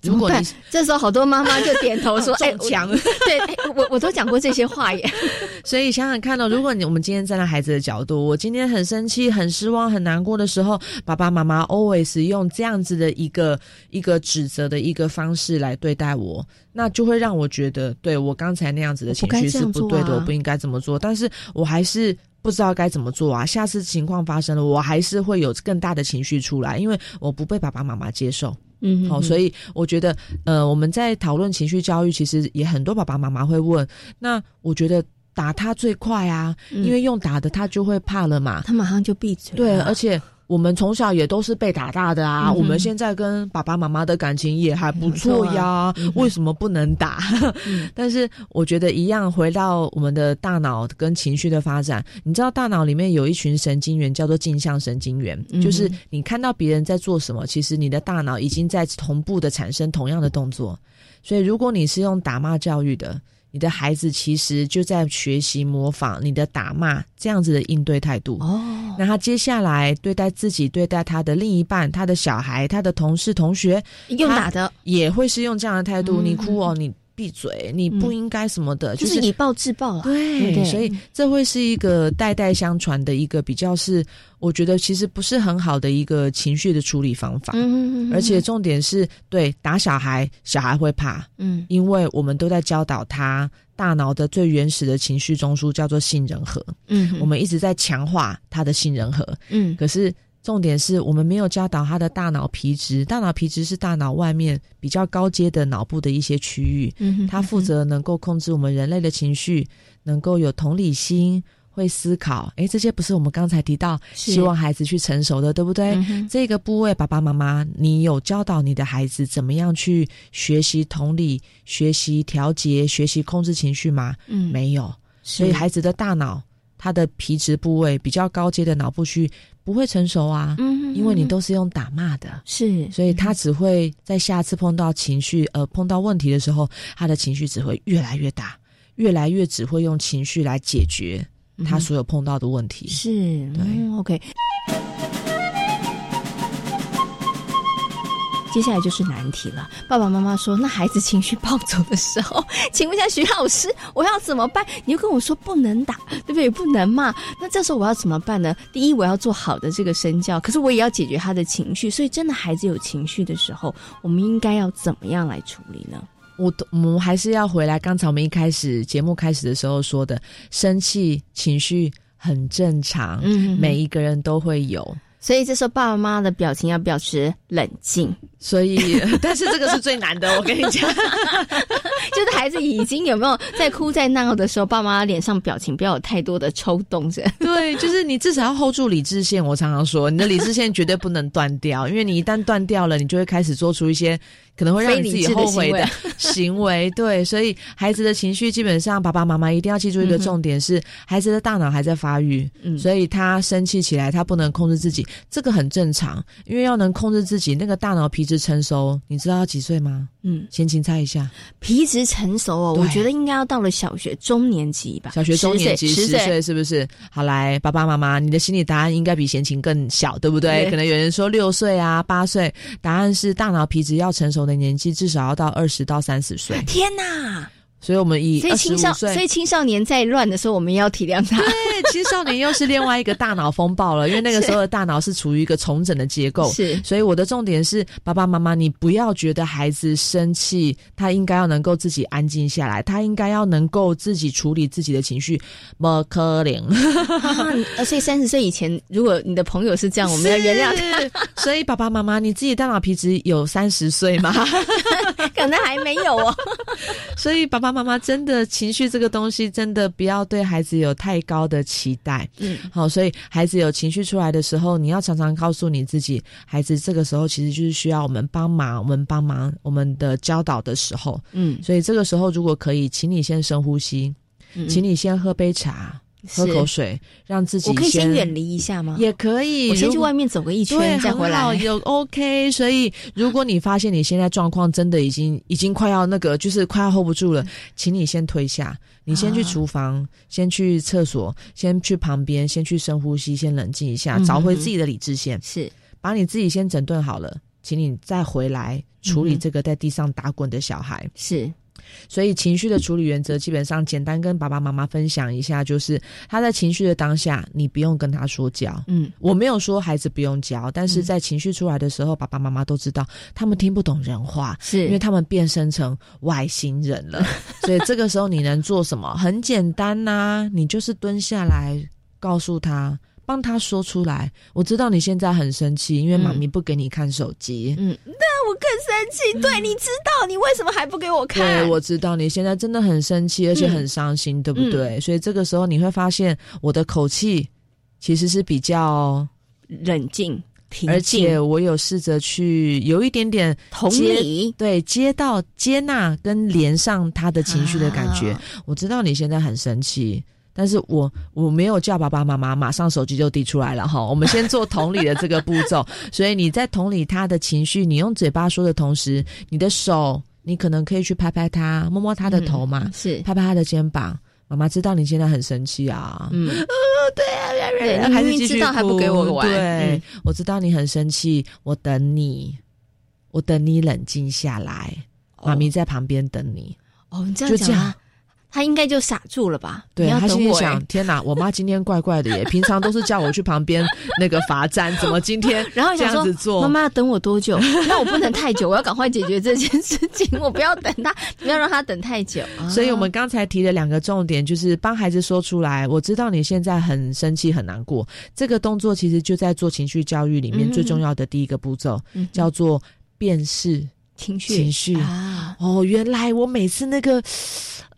如果你这时候好多妈妈就点头说：“ 哎，强。”对，我我都讲过这些话耶。所以想想看哦，如果你我们今天站在孩子的角度，我今天很生气、很失望、很难过的时候，爸爸妈妈 always 用这样子的一个一个指责的一个方式来对待我，那就会让我觉得，对我刚才那样子的情绪是不对的，我不应该这么做。但是我还是不知道该怎么做啊！下次情况发生了，我还是会有更大的情绪出来，因为我不被爸爸妈妈接受。嗯，好，所以我觉得，呃，我们在讨论情绪教育，其实也很多爸爸妈妈会问，那我觉得打他最快啊，因为用打的他就会怕了嘛，他马上就闭嘴。对，而且。我们从小也都是被打大的啊，我们现在跟爸爸妈妈的感情也还不错呀，为什么不能打？但是我觉得一样，回到我们的大脑跟情绪的发展，你知道大脑里面有一群神经元叫做镜像神经元，就是你看到别人在做什么，其实你的大脑已经在同步的产生同样的动作，所以如果你是用打骂教育的。你的孩子其实就在学习模仿你的打骂这样子的应对态度哦。那他接下来对待自己、对待他的另一半、他的小孩、他的同事、同学，用打的也会是用这样的态度。你哭哦，你。闭嘴，你不应该什么的，就是以暴制暴啊。对，所以这会是一个代代相传的一个比较是，我觉得其实不是很好的一个情绪的处理方法。嗯，而且重点是对打小孩，小孩会怕。嗯，因为我们都在教导他大脑的最原始的情绪中枢叫做杏仁核。嗯，我们一直在强化他的杏仁核。嗯，可是。重点是我们没有教导他的大脑皮质，大脑皮质是大脑外面比较高阶的脑部的一些区域，嗯，它负责能够控制我们人类的情绪，能够有同理心，会思考。诶，这些不是我们刚才提到希望孩子去成熟的，对不对？这个部位，爸爸妈妈，你有教导你的孩子怎么样去学习同理、学习调节、学习控制情绪吗？嗯，没有。所以孩子的大脑，他的皮质部位比较高阶的脑部区。不会成熟啊，嗯，因为你都是用打骂的，是，所以他只会在下次碰到情绪，呃，碰到问题的时候，他的情绪只会越来越大，越来越只会用情绪来解决他所有碰到的问题。是，对，OK。接下来就是难题了。爸爸妈妈说：“那孩子情绪暴走的时候，请问一下徐老师，我要怎么办？”你又跟我说不能打，对不对？不能骂。那这时候我要怎么办呢？第一，我要做好的这个身教，可是我也要解决他的情绪。所以，真的孩子有情绪的时候，我们应该要怎么样来处理呢？我我们还是要回来。刚才我们一开始节目开始的时候说的，生气情绪很正常，嗯，每一个人都会有。所以这时候爸爸妈妈的表情要保持冷静。所以，但是这个是最难的，我跟你讲，就是孩子已经有没有在哭在闹的时候，爸妈脸上表情不要有太多的抽动着。对，就是你至少要 hold 住理智线。我常常说，你的理智线绝对不能断掉，因为你一旦断掉了，你就会开始做出一些可能会让你自己后悔的 行为。对，所以孩子的情绪基本上，爸爸妈妈一定要记住一个重点是，孩子的大脑还在发育，所以他生气起来，他不能控制自己，这个很正常，因为要能控制自己，那个大脑皮质。成熟，你知道要几岁吗？嗯，先请猜一下。皮质成熟哦，我觉得应该要到了小学中年级吧。小学中年级十岁是不是？好来，爸爸妈妈，你的心理答案应该比闲情更小，对不对？可能有人说六岁啊，八岁。答案是大脑皮质要成熟的年纪，至少要到二十到三十岁。天哪！所以我们以所以青少所以青少年在乱的时候，我们要体谅他。对，青少年又是另外一个大脑风暴了，因为那个时候的大脑是处于一个重整的结构。是，所以我的重点是，爸爸妈妈，你不要觉得孩子生气，他应该要能够自己安静下来，他应该要能够自己处理自己的情绪。不可怜。所以三十岁以前，如果你的朋友是这样，我们要原谅他。所以爸爸妈妈，你自己大脑皮质有三十岁吗？可能还没有哦。所以爸爸。妈妈真的情绪这个东西，真的不要对孩子有太高的期待。嗯，好，所以孩子有情绪出来的时候，你要常常告诉你自己，孩子这个时候其实就是需要我们帮忙，我们帮忙，我们的教导的时候。嗯，所以这个时候如果可以，请你先深呼吸，请你先喝杯茶。喝口水，让自己我可以先远离一下吗？也可以，我先去外面走个一圈再回来。有 OK，所以如果你发现你现在状况真的已经已经快要那个，就是快要 hold 不住了，请你先退下，你先去厨房，先去厕所，先去旁边，先去深呼吸，先冷静一下，找回自己的理智线。是，把你自己先整顿好了，请你再回来处理这个在地上打滚的小孩。是。所以情绪的处理原则，基本上简单跟爸爸妈妈分享一下，就是他在情绪的当下，你不用跟他说教。嗯，我没有说孩子不用教，但是在情绪出来的时候，爸爸妈妈都知道，他们听不懂人话，是因为他们变身成外星人了。所以这个时候你能做什么？很简单呐，你就是蹲下来告诉他。帮他说出来，我知道你现在很生气，因为妈咪不给你看手机。嗯，那我更生气。对，你知道你为什么还不给我看？对，我知道你现在真的很生气，而且很伤心，对不对？所以这个时候你会发现，我的口气其实是比较冷静，而且我有试着去有一点点同理，对，接到、接纳跟连上他的情绪的感觉。我知道你现在很生气。但是我我没有叫爸爸妈妈马上手机就递出来了哈，我们先做同理的这个步骤。所以你在同理他的情绪，你用嘴巴说的同时，你的手你可能可以去拍拍他，摸摸他的头嘛，是拍拍他的肩膀。妈妈知道你现在很生气啊，嗯，对啊，对，还是知道还不给我玩，对，我知道你很生气，我等你，我等你冷静下来，妈咪在旁边等你。哦，你这样讲啊。他应该就傻住了吧？对他心里想：欸天哪，我妈今天怪怪的耶！平常都是叫我去旁边那个罚站，怎么今天 然后这样子做？妈妈要等我多久？那我不能太久，我要赶快解决这件事情，我不要等他，不要让他等太久。所以我们刚才提的两个重点，就是帮孩子说出来。我知道你现在很生气、很难过，这个动作其实就在做情绪教育里面最重要的第一个步骤，嗯、叫做辨识情绪。情绪啊，哦，原来我每次那个。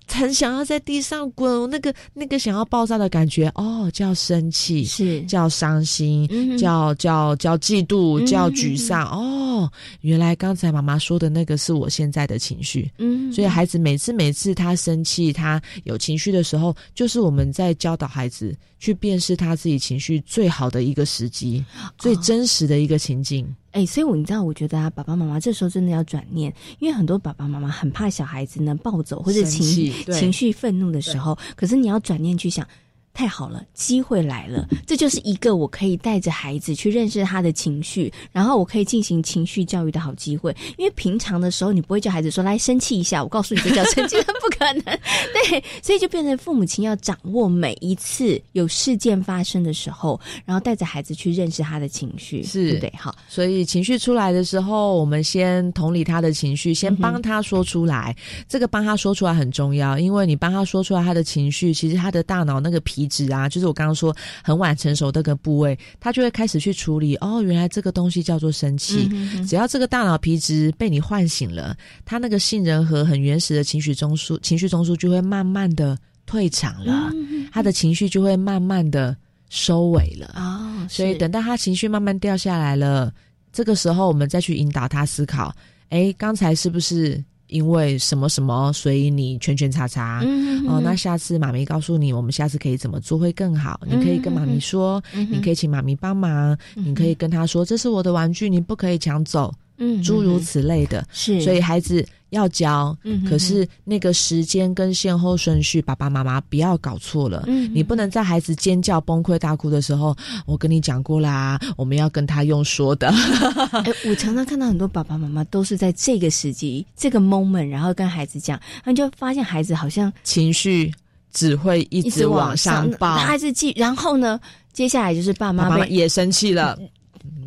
很想要在地上滚，那个那个想要爆炸的感觉，哦，叫生气，是叫伤心，嗯、叫叫叫嫉妒，嗯、叫沮丧。哦，原来刚才妈妈说的那个是我现在的情绪。嗯，所以孩子每次每次他生气，他有情绪的时候，就是我们在教导孩子去辨识他自己情绪最好的一个时机，哦、最真实的一个情境。哎、欸，所以我你知道，我觉得啊，爸爸妈妈这时候真的要转念，因为很多爸爸妈妈很怕小孩子呢暴走或者情绪情绪愤怒的时候，可是你要转念去想。太好了，机会来了，这就是一个我可以带着孩子去认识他的情绪，然后我可以进行情绪教育的好机会。因为平常的时候，你不会叫孩子说来生气一下，我告诉你这叫生气，不可能。对，所以就变成父母亲要掌握每一次有事件发生的时候，然后带着孩子去认识他的情绪，是对对？好，所以情绪出来的时候，我们先同理他的情绪，先帮他说出来。嗯、这个帮他说出来很重要，因为你帮他说出来他的情绪，其实他的大脑那个皮。皮质啊，就是我刚刚说很晚成熟的个部位，它就会开始去处理。哦，原来这个东西叫做生气。嗯、只要这个大脑皮质被你唤醒了，他那个杏仁核很原始的情绪中枢，情绪中枢就会慢慢的退场了，嗯、他的情绪就会慢慢的收尾了。哦，所以等到他情绪慢慢掉下来了，这个时候我们再去引导他思考：哎，刚才是不是？因为什么什么，所以你圈圈叉叉。嗯哦，那下次妈咪告诉你，我们下次可以怎么做会更好。嗯、你可以跟妈咪说，嗯、你可以请妈咪帮忙，嗯、你可以跟她说，这是我的玩具，你不可以抢走。嗯，诸如此类的。是，所以孩子要教，嗯，可是那个时间跟先后顺序，爸爸妈妈不要搞错了。嗯，你不能在孩子尖叫、崩溃、大哭的时候，我跟你讲过啦，我们要跟他用说的。哎，我常常看到很多爸爸妈妈都是在这个时机、这个 moment，然后跟孩子讲，然后就发现孩子好像情绪只会一直往上报，孩子记，然后呢，接下来就是爸妈也生气了。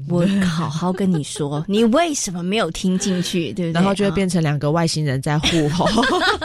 我好好跟你说，你为什么没有听进去，对不对？然后就会变成两个外星人在互吼。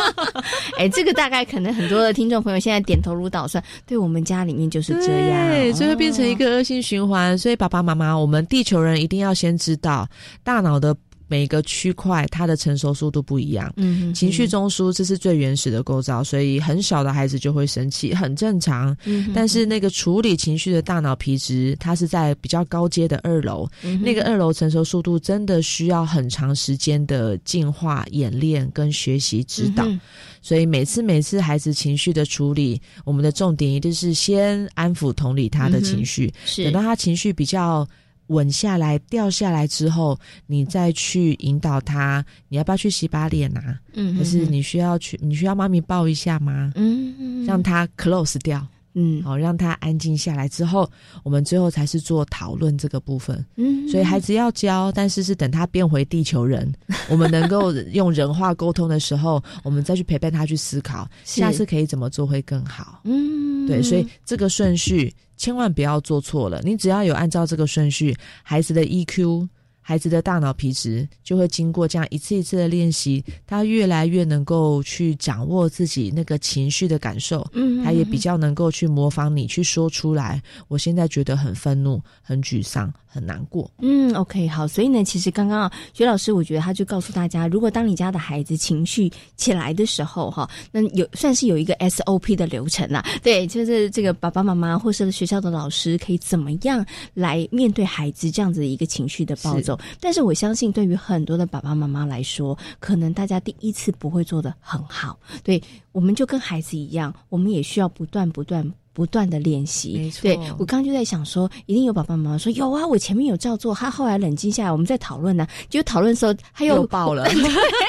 哎，这个大概可能很多的听众朋友现在点头如捣蒜，对我们家里面就是这样，对，所以会变成一个恶性循环。所以爸爸妈妈，我们地球人一定要先知道大脑的。每个区块它的成熟速度不一样，嗯，情绪中枢这是最原始的构造，所以很小的孩子就会生气，很正常。嗯，但是那个处理情绪的大脑皮质，它是在比较高阶的二楼，嗯、那个二楼成熟速度真的需要很长时间的进化、演练跟学习指导。嗯、所以每次每次孩子情绪的处理，我们的重点一定是先安抚、同理他的情绪，嗯、等到他情绪比较。稳下来，掉下来之后，你再去引导他，你要不要去洗把脸啊？嗯，可是你需要去，你需要妈咪抱一下吗？嗯，让他 close 掉，嗯，好，让他安静下来之后，我们最后才是做讨论这个部分。嗯，所以孩子要教，但是是等他变回地球人，我们能够用人话沟通的时候，我们再去陪伴他去思考，下次可以怎么做会更好。嗯，对，所以这个顺序。千万不要做错了，你只要有按照这个顺序，孩子的 EQ、孩子的大脑皮质就会经过这样一次一次的练习，他越来越能够去掌握自己那个情绪的感受，嗯，他也比较能够去模仿你去说出来。我现在觉得很愤怒、很沮丧、很难过。嗯，OK，好，所以呢，其实刚刚啊，薛老师，我觉得他就告诉大家，如果当你家的孩子情绪起来的时候，哈，那有算是有一个 SOP 的流程啦，对，就是这个爸爸妈妈或是学校的老师可以怎么样来面对孩子这样子的一个情绪的暴走。但是我相信，对于很多的爸爸妈妈来说，可能大家第一次不会做得很好，对，我们就跟孩子一样，我们也需要不断不断。不断的练习，没错。对我刚刚就在想说，一定有爸爸妈妈说有啊，我前面有照做，他后来冷静下来，我们在讨论呢，就讨论的时候他又爆了，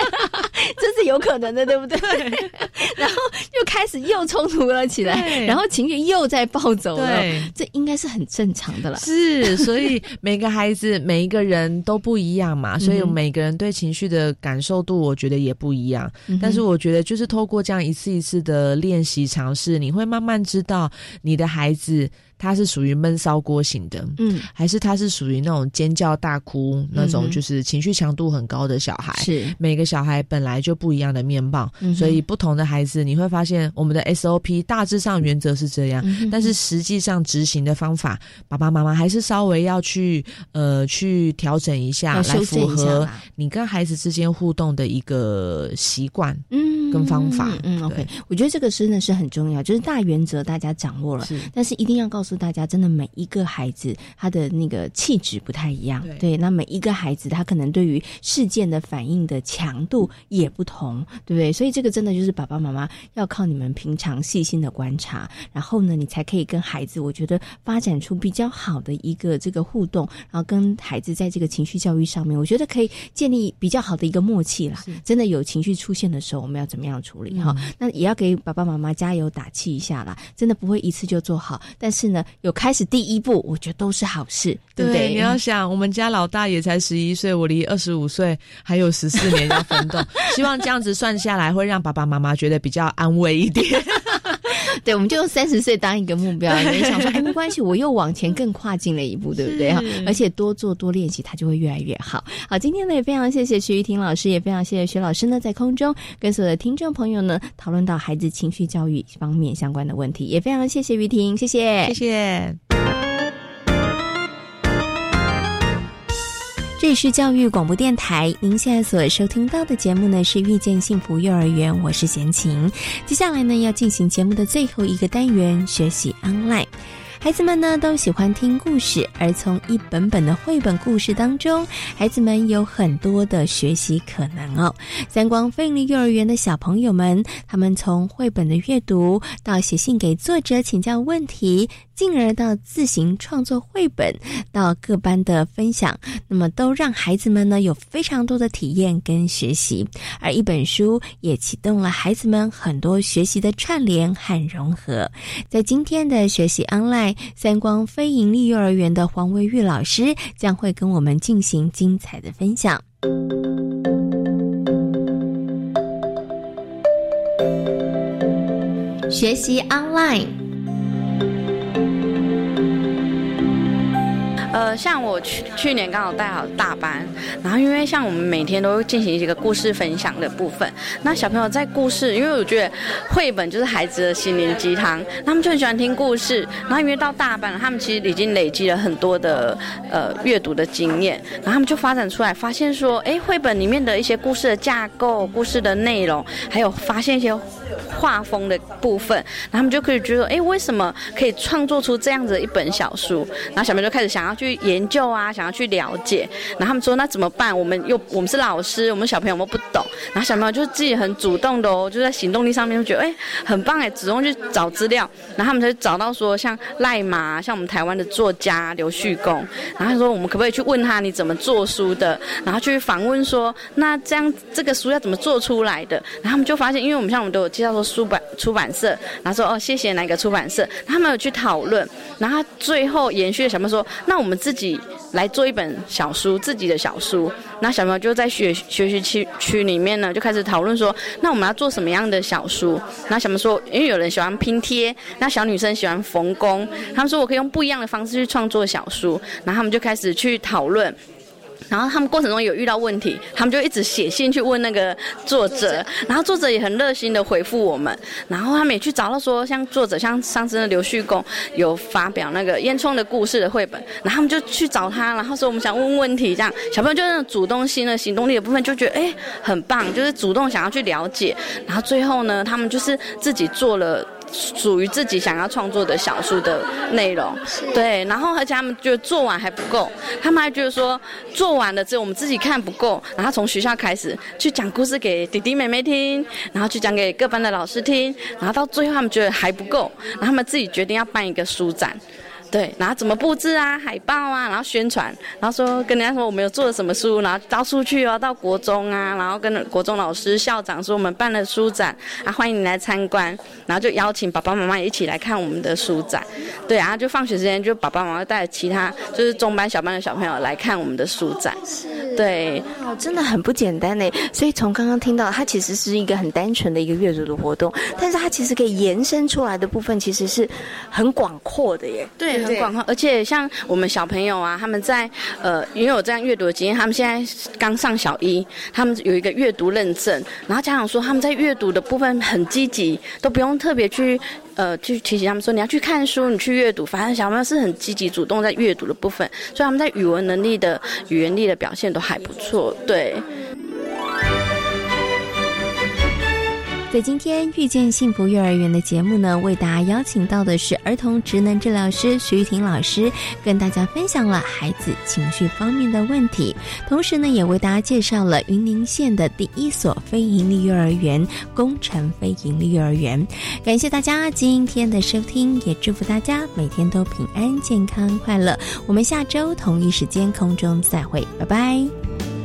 这是有可能的，对不对？然后又开始又冲突了起来，然后情绪又在暴走了，这应该是很正常的了。是，所以每个孩子、每一个人都不一样嘛，所以每个人对情绪的感受度，我觉得也不一样。但是我觉得，就是透过这样一次一次的练习尝试，你会慢慢知道你的孩子。他是属于闷烧锅型的，嗯，还是他是属于那种尖叫大哭那种，就是情绪强度很高的小孩。是。每个小孩本来就不一样的面貌，所以不同的孩子，你会发现我们的 SOP 大致上原则是这样，但是实际上执行的方法，爸爸妈妈还是稍微要去呃去调整一下，来符合你跟孩子之间互动的一个习惯，嗯，跟方法，嗯，OK，我觉得这个真的是很重要，就是大原则大家掌握了，但是一定要告诉。大家真的每一个孩子他的那个气质不太一样，对，那每一个孩子他可能对于事件的反应的强度也不同，对不对？所以这个真的就是爸爸妈妈要靠你们平常细心的观察，然后呢，你才可以跟孩子，我觉得发展出比较好的一个这个互动，然后跟孩子在这个情绪教育上面，我觉得可以建立比较好的一个默契啦。真的有情绪出现的时候，我们要怎么样处理？哈，那也要给爸爸妈妈加油打气一下啦。真的不会一次就做好，但是呢。有开始第一步，我觉得都是好事，对不对？你要想，我们家老大也才十一岁，我离二十五岁还有十四年要奋斗，希望这样子算下来，会让爸爸妈妈觉得比较安慰一点。对，我们就用三十岁当一个目标，你想说，哎，没关系，我又往前更跨进了一步，对不对？哈，而且多做多练习，它就会越来越好。好，今天呢也非常谢谢徐玉婷老师，也非常谢谢徐老师呢，在空中跟所有的听众朋友呢讨论到孩子情绪教育方面相关的问题，也非常谢谢玉婷，谢谢，谢谢。这里是教育广播电台，您现在所收听到的节目呢是遇见幸福幼儿园，我是贤琴。接下来呢要进行节目的最后一个单元，学习 online。孩子们呢都喜欢听故事，而从一本本的绘本故事当中，孩子们有很多的学习可能哦。三光飞利幼儿园的小朋友们，他们从绘本的阅读到写信给作者请教问题。进而到自行创作绘本，到各班的分享，那么都让孩子们呢有非常多的体验跟学习，而一本书也启动了孩子们很多学习的串联和融合。在今天的学习 online 三光非盈利幼儿园的黄维玉老师将会跟我们进行精彩的分享。学习 online。呃，像我去去年刚好带好大班，然后因为像我们每天都进行一个故事分享的部分，那小朋友在故事，因为我觉得绘本就是孩子的心灵鸡汤，他们就很喜欢听故事。然后因为到大班，他们其实已经累积了很多的呃阅读的经验，然后他们就发展出来，发现说，哎，绘本里面的一些故事的架构、故事的内容，还有发现一些。画风的部分，然后他们就可以觉得，哎，为什么可以创作出这样子的一本小书？然后小朋友就开始想要去研究啊，想要去了解。然后他们说，那怎么办？我们又我们是老师，我们小朋友们不懂。然后小朋友就自己很主动的哦，就在行动力上面就觉得，哎，很棒哎，主动去找资料。然后他们才找到说，像赖马，像我们台湾的作家刘旭公。然后他说，我们可不可以去问他你怎么做书的？然后去访问说，那这样这个书要怎么做出来的？然后他们就发现，因为我们像我们都有。叫做出版出版社，然后说哦，谢谢哪个出版社，他们有去讨论，然后最后延续的小朋友说，那我们自己来做一本小书，自己的小书。那小朋友就在学学习区区里面呢，就开始讨论说，那我们要做什么样的小书？那小朋友说，因为有人喜欢拼贴，那小女生喜欢缝工，他们说我可以用不一样的方式去创作小书，然后他们就开始去讨论。然后他们过程中有遇到问题，他们就一直写信去问那个作者，然后作者也很热心的回复我们。然后他们也去找到说，像作者像上次的刘旭公有发表那个烟囱的故事的绘本，然后他们就去找他，然后说我们想问问题，这样小朋友就那种主动性的行动力的部分就觉得哎很棒，就是主动想要去了解。然后最后呢，他们就是自己做了。属于自己想要创作的小说的内容，对，然后而且他们觉得做完还不够，他们还觉得说做完了之后我们自己看不够，然后从学校开始去讲故事给弟弟妹妹听，然后去讲给各班的老师听，然后到最后他们觉得还不够，然后他们自己决定要办一个书展。对，然后怎么布置啊，海报啊，然后宣传，然后说跟人家说我们有做了什么书，然后到处去哦，到国中啊，然后跟国中老师、校长说我们办了书展啊，欢迎你来参观，然后就邀请爸爸妈妈一起来看我们的书展。对然后，就放学时间就爸爸妈妈带其他就是中班、小班的小朋友来看我们的书展。是，对，哦，真的很不简单呢。所以从刚刚听到，它其实是一个很单纯的一个阅读的活动，但是它其实可以延伸出来的部分其实是很广阔的耶。对，很广阔，而且像我们小朋友啊，他们在呃，因为有这样阅读的经验，他们现在刚上小一，他们有一个阅读认证，然后家长说他们在阅读的部分很积极，都不用特别去呃去提醒他们说你要去看书，你去阅读，反正小朋友是很积极主动在阅读的部分，所以他们在语文能力的语言力的表现都还不错，对。在今天遇见幸福幼儿园的节目呢，为大家邀请到的是儿童职能治疗师徐玉婷老师，跟大家分享了孩子情绪方面的问题，同时呢，也为大家介绍了云林县的第一所非营利幼儿园——工程非营利幼儿园。感谢大家今天的收听，也祝福大家每天都平安、健康、快乐。我们下周同一时间空中再会，拜拜。